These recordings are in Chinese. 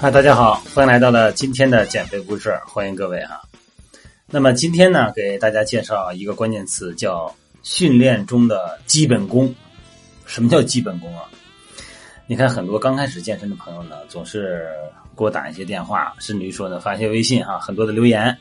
嗨，大家好，欢迎来到了今天的减肥故事，欢迎各位哈。那么今天呢，给大家介绍一个关键词，叫训练中的基本功。什么叫基本功啊？你看，很多刚开始健身的朋友呢，总是给我打一些电话，甚至于说呢，发一些微信哈，很多的留言，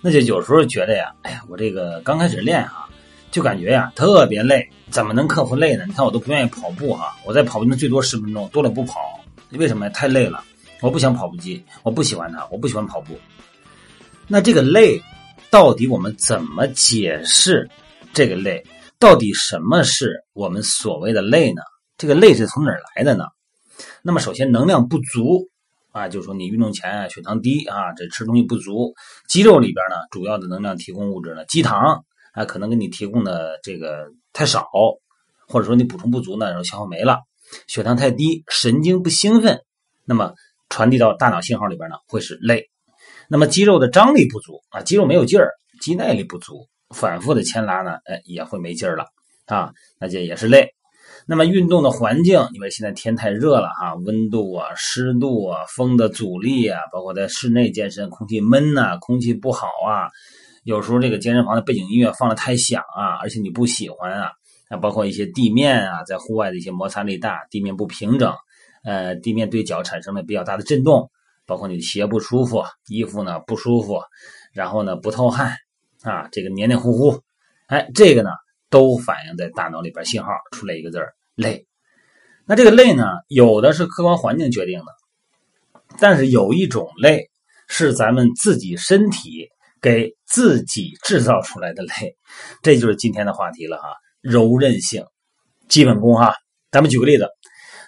那就有时候觉得呀，哎呀，我这个刚开始练啊，就感觉呀特别累，怎么能克服累呢？你看我都不愿意跑步哈，我在跑步最多十分钟，多了不跑，为什么呀？太累了。我不想跑步机，我不喜欢它，我不喜欢跑步。那这个累，到底我们怎么解释这个累？到底什么是我们所谓的累呢？这个累是从哪儿来的呢？那么首先能量不足啊，就是说你运动前血糖低啊，这吃东西不足，肌肉里边呢主要的能量提供物质呢肌糖啊，可能给你提供的这个太少，或者说你补充不足呢，然后消耗没了，血糖太低，神经不兴奋，那么。传递到大脑信号里边呢，会是累。那么肌肉的张力不足啊，肌肉没有劲儿，肌耐力不足，反复的牵拉呢，哎，也会没劲儿了啊，那这也是累。那么运动的环境，因为现在天太热了哈，温度啊、湿度啊、风的阻力啊，包括在室内健身，空气闷呐，空气不好啊，有时候这个健身房的背景音乐放的太响啊，而且你不喜欢啊，那包括一些地面啊，在户外的一些摩擦力大，地面不平整。呃，地面对脚产生了比较大的震动，包括你的鞋不舒服，衣服呢不舒服，然后呢不透汗啊，这个黏黏糊糊，哎，这个呢都反映在大脑里边信号出来一个字儿累。那这个累呢，有的是客观环境决定的，但是有一种累是咱们自己身体给自己制造出来的累，这就是今天的话题了哈，柔韧性基本功哈。咱们举个例子。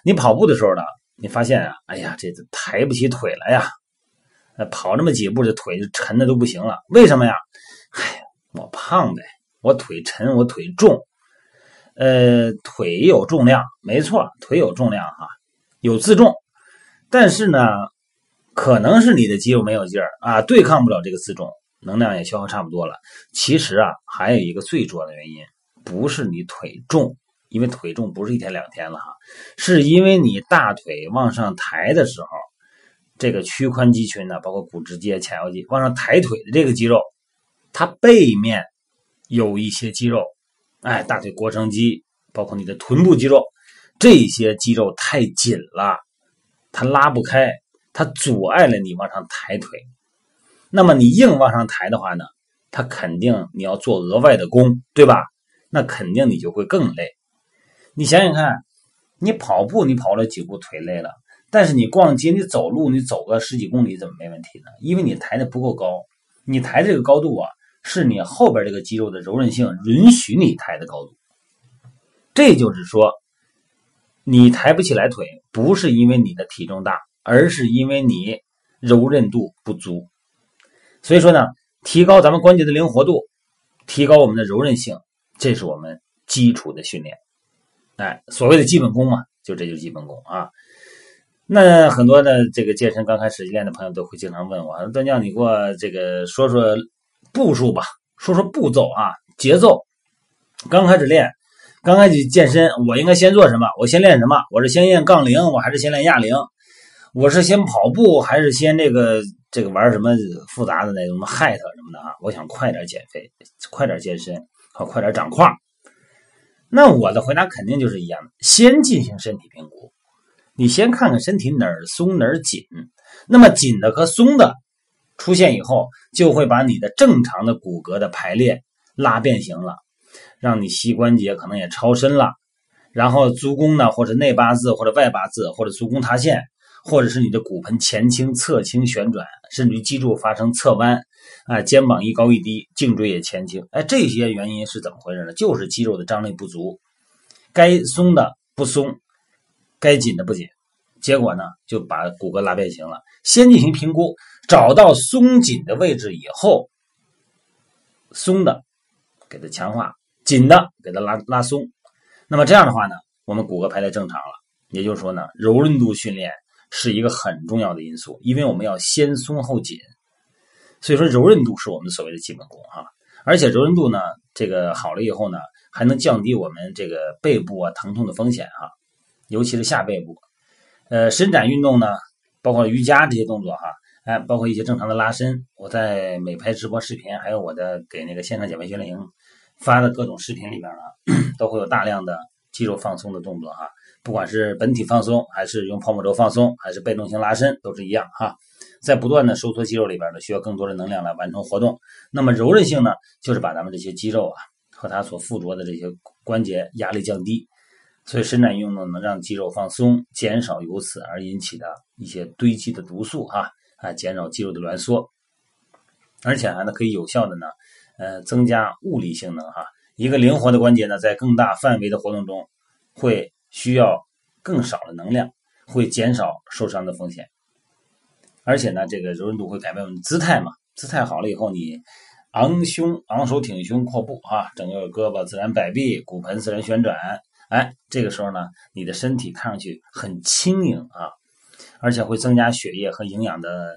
你跑步的时候呢，你发现啊，哎呀，这抬不起腿来呀，跑那么几步，这腿就沉的都不行了。为什么呀？哎，我胖呗，我腿沉，我腿重。呃，腿有重量，没错，腿有重量哈，有自重。但是呢，可能是你的肌肉没有劲儿啊，对抗不了这个自重，能量也消耗差不多了。其实啊，还有一个最主要的原因，不是你腿重。因为腿重不是一天两天了哈，是因为你大腿往上抬的时候，这个屈髋肌群呢，包括股直肌、前腰肌往上抬腿的这个肌肉，它背面有一些肌肉，哎，大腿腘绳肌，包括你的臀部肌肉，这些肌肉太紧了，它拉不开，它阻碍了你往上抬腿。那么你硬往上抬的话呢，它肯定你要做额外的功，对吧？那肯定你就会更累。你想想看，你跑步你跑了几步腿累了，但是你逛街你走路你走个十几公里怎么没问题呢？因为你抬的不够高，你抬这个高度啊，是你后边这个肌肉的柔韧性允许你抬的高度。这就是说，你抬不起来腿，不是因为你的体重大，而是因为你柔韧度不足。所以说呢，提高咱们关节的灵活度，提高我们的柔韧性，这是我们基础的训练。哎，所谓的基本功嘛，就这就是基本功啊。那很多的这个健身刚开始练的朋友都会经常问我，段将你给我这个说说步数吧，说说步骤啊，节奏。刚开始练，刚开始健身，我应该先做什么？我先练什么？我是先练杠铃，我还是先练哑铃？我是先跑步，还是先这个这个玩什么复杂的那种 HIIT 什么的啊？我想快点减肥，快点健身，好快点长块。那我的回答肯定就是一样的，先进行身体评估，你先看看身体哪儿松哪儿紧，那么紧的和松的出现以后，就会把你的正常的骨骼的排列拉变形了，让你膝关节可能也超伸了，然后足弓呢，或者内八字，或者外八字，或者足弓塌陷。或者是你的骨盆前倾、侧倾旋转，甚至于脊柱发生侧弯，啊，肩膀一高一低，颈椎也前倾，哎，这些原因是怎么回事呢？就是肌肉的张力不足，该松的不松，该紧的不紧，结果呢就把骨骼拉变形了。先进行评估，找到松紧的位置以后，松的给它强化，紧的给它拉拉松。那么这样的话呢，我们骨骼排列正常了。也就是说呢，柔韧度训练。是一个很重要的因素，因为我们要先松后紧，所以说柔韧度是我们所谓的基本功哈。而且柔韧度呢，这个好了以后呢，还能降低我们这个背部啊疼痛的风险哈，尤其是下背部。呃，伸展运动呢，包括瑜伽这些动作哈，哎，包括一些正常的拉伸。我在美拍直播视频，还有我的给那个线上减肥训练营发的各种视频里边呢，都会有大量的肌肉放松的动作哈。不管是本体放松，还是用泡沫轴放松，还是被动型拉伸，都是一样哈。在不断的收缩肌肉里边呢，需要更多的能量来完成活动。那么柔韧性呢，就是把咱们这些肌肉啊和它所附着的这些关节压力降低。所以伸展运动能让肌肉放松，减少由此而引起的一些堆积的毒素哈啊，减少肌肉的挛缩，而且还呢可以有效的呢呃增加物理性能哈。一个灵活的关节呢，在更大范围的活动中会需要更少的能量，会减少受伤的风险。而且呢，这个柔韧度会改变我们姿态嘛，姿态好了以后，你昂胸、昂首挺胸、阔步啊，整个胳膊自然摆臂，骨盆自然旋转。哎，这个时候呢，你的身体看上去很轻盈啊，而且会增加血液和营养的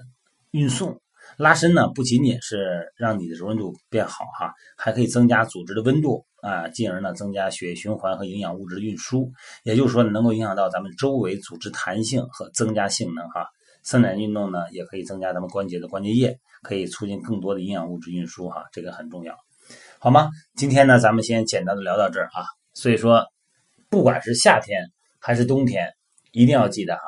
运送。拉伸呢，不仅仅是让你的柔韧度变好哈，还可以增加组织的温度啊，进而呢增加血液循环和营养物质的运输。也就是说，能够影响到咱们周围组织弹性和增加性能哈。伸展运动呢，也可以增加咱们关节的关节液，可以促进更多的营养物质运输哈，这个很重要，好吗？今天呢，咱们先简单的聊到这儿啊。所以说。不管是夏天还是冬天，一定要记得哈，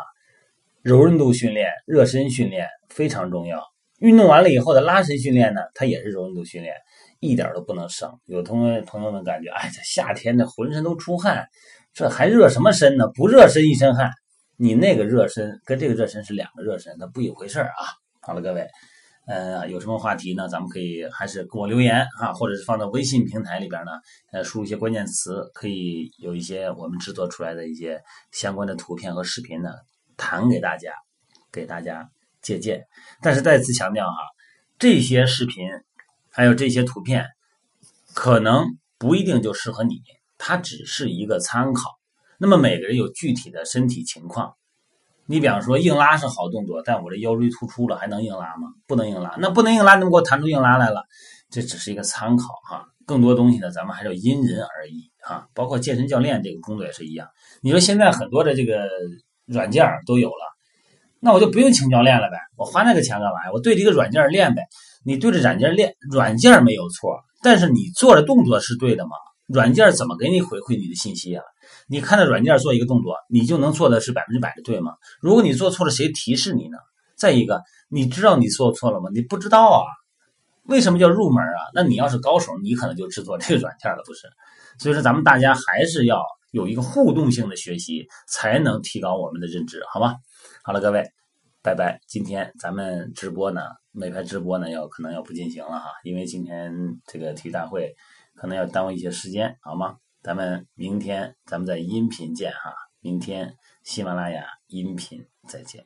柔韧度训练、热身训练非常重要。运动完了以后的拉伸训练呢，它也是柔韧度训练，一点都不能省。有同学朋友们感觉，哎，这夏天这浑身都出汗，这还热什么身呢？不热身一身汗，你那个热身跟这个热身是两个热身，它不一回事儿啊。好了，各位。呃，有什么话题呢？咱们可以还是给我留言啊，或者是放到微信平台里边呢，呃，输入一些关键词，可以有一些我们制作出来的一些相关的图片和视频呢，弹给大家，给大家借鉴。但是再次强调哈，这些视频还有这些图片，可能不一定就适合你，它只是一个参考。那么每个人有具体的身体情况。你比方说硬拉是好动作，但我这腰椎突出了，还能硬拉吗？不能硬拉，那不能硬拉，怎么给我弹出硬拉来了？这只是一个参考哈，更多东西呢，咱们还是要因人而异哈。包括健身教练这个工作也是一样。你说现在很多的这个软件都有了，那我就不用请教练了呗，我花那个钱干嘛呀？我对着一个软件练呗。你对着软件练，软件没有错，但是你做的动作是对的吗？软件怎么给你回馈你的信息啊？你看着软件做一个动作，你就能做的是百分之百的对吗？如果你做错了，谁提示你呢？再一个，你知道你做错了吗？你不知道啊。为什么叫入门啊？那你要是高手，你可能就制作这个软件了，不是？所以说，咱们大家还是要有一个互动性的学习，才能提高我们的认知，好吗？好了，各位，拜拜。今天咱们直播呢，美拍直播呢，要可能要不进行了哈，因为今天这个体育大会。可能要耽误一些时间，好吗？咱们明天咱们在音频见哈，明天喜马拉雅音频再见。